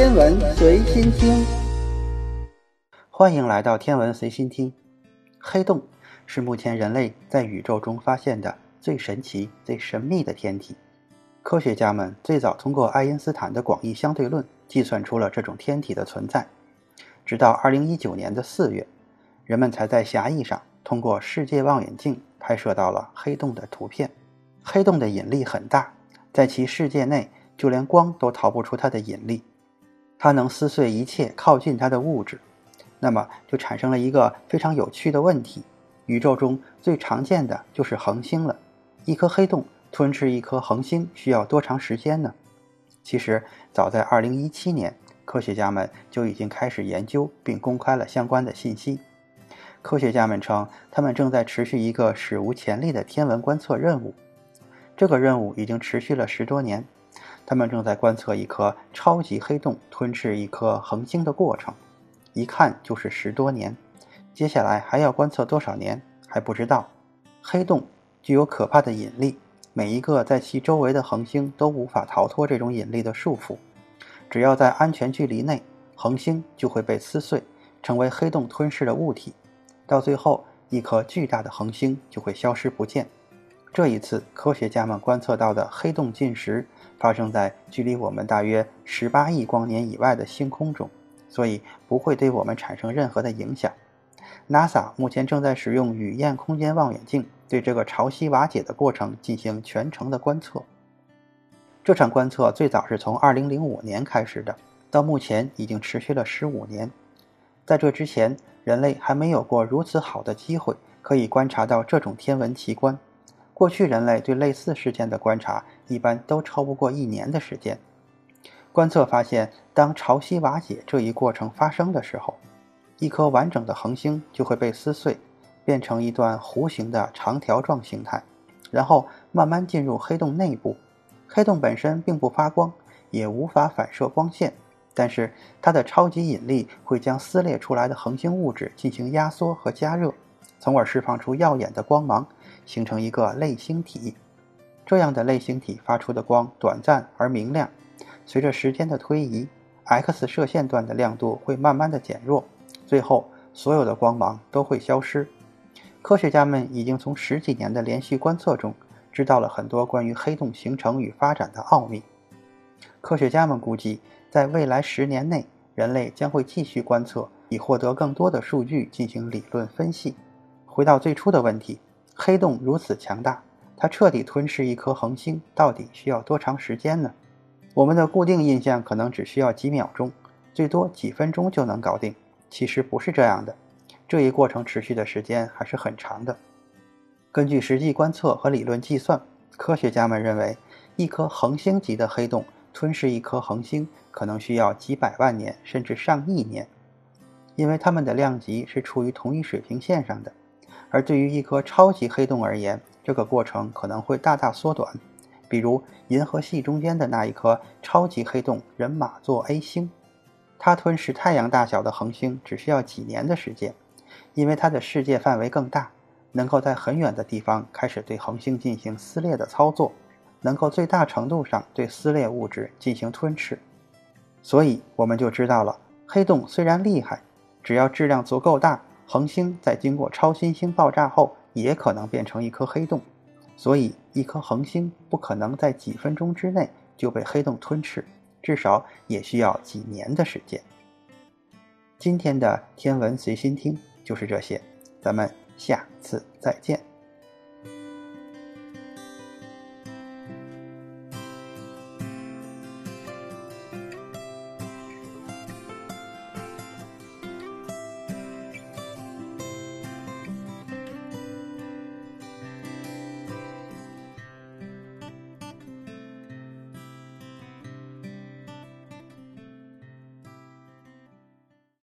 天文随心听，欢迎来到天文随心听。黑洞是目前人类在宇宙中发现的最神奇、最神秘的天体。科学家们最早通过爱因斯坦的广义相对论计算出了这种天体的存在。直到2019年的4月，人们才在狭义上通过世界望远镜拍摄到了黑洞的图片。黑洞的引力很大，在其世界内，就连光都逃不出它的引力。它能撕碎一切靠近它的物质，那么就产生了一个非常有趣的问题：宇宙中最常见的就是恒星了。一颗黑洞吞吃一颗恒星需要多长时间呢？其实，早在2017年，科学家们就已经开始研究并公开了相关的信息。科学家们称，他们正在持续一个史无前例的天文观测任务。这个任务已经持续了十多年。他们正在观测一颗超级黑洞吞噬一颗恒星的过程，一看就是十多年。接下来还要观测多少年还不知道。黑洞具有可怕的引力，每一个在其周围的恒星都无法逃脱这种引力的束缚。只要在安全距离内，恒星就会被撕碎，成为黑洞吞噬的物体。到最后，一颗巨大的恒星就会消失不见。这一次，科学家们观测到的黑洞进食。发生在距离我们大约十八亿光年以外的星空中，所以不会对我们产生任何的影响。NASA 目前正在使用雨燕空间望远镜对这个潮汐瓦解的过程进行全程的观测。这场观测最早是从2005年开始的，到目前已经持续了15年。在这之前，人类还没有过如此好的机会可以观察到这种天文奇观。过去人类对类似事件的观察一般都超不过一年的时间。观测发现，当潮汐瓦解这一过程发生的时候，一颗完整的恒星就会被撕碎，变成一段弧形的长条状形态，然后慢慢进入黑洞内部。黑洞本身并不发光，也无法反射光线，但是它的超级引力会将撕裂出来的恒星物质进行压缩和加热，从而释放出耀眼的光芒。形成一个类星体，这样的类星体发出的光短暂而明亮。随着时间的推移，X 射线段的亮度会慢慢的减弱，最后所有的光芒都会消失。科学家们已经从十几年的连续观测中知道了很多关于黑洞形成与发展的奥秘。科学家们估计，在未来十年内，人类将会继续观测，以获得更多的数据进行理论分析。回到最初的问题。黑洞如此强大，它彻底吞噬一颗恒星到底需要多长时间呢？我们的固定印象可能只需要几秒钟，最多几分钟就能搞定。其实不是这样的，这一过程持续的时间还是很长的。根据实际观测和理论计算，科学家们认为，一颗恒星级的黑洞吞噬一颗恒星可能需要几百万年甚至上亿年，因为它们的量级是处于同一水平线上的。而对于一颗超级黑洞而言，这个过程可能会大大缩短。比如银河系中间的那一颗超级黑洞人马座 A 星，它吞噬太阳大小的恒星只需要几年的时间，因为它的世界范围更大，能够在很远的地方开始对恒星进行撕裂的操作，能够最大程度上对撕裂物质进行吞噬。所以我们就知道了，黑洞虽然厉害，只要质量足够大。恒星在经过超新星爆炸后，也可能变成一颗黑洞，所以一颗恒星不可能在几分钟之内就被黑洞吞噬，至少也需要几年的时间。今天的天文随心听就是这些，咱们下次再见。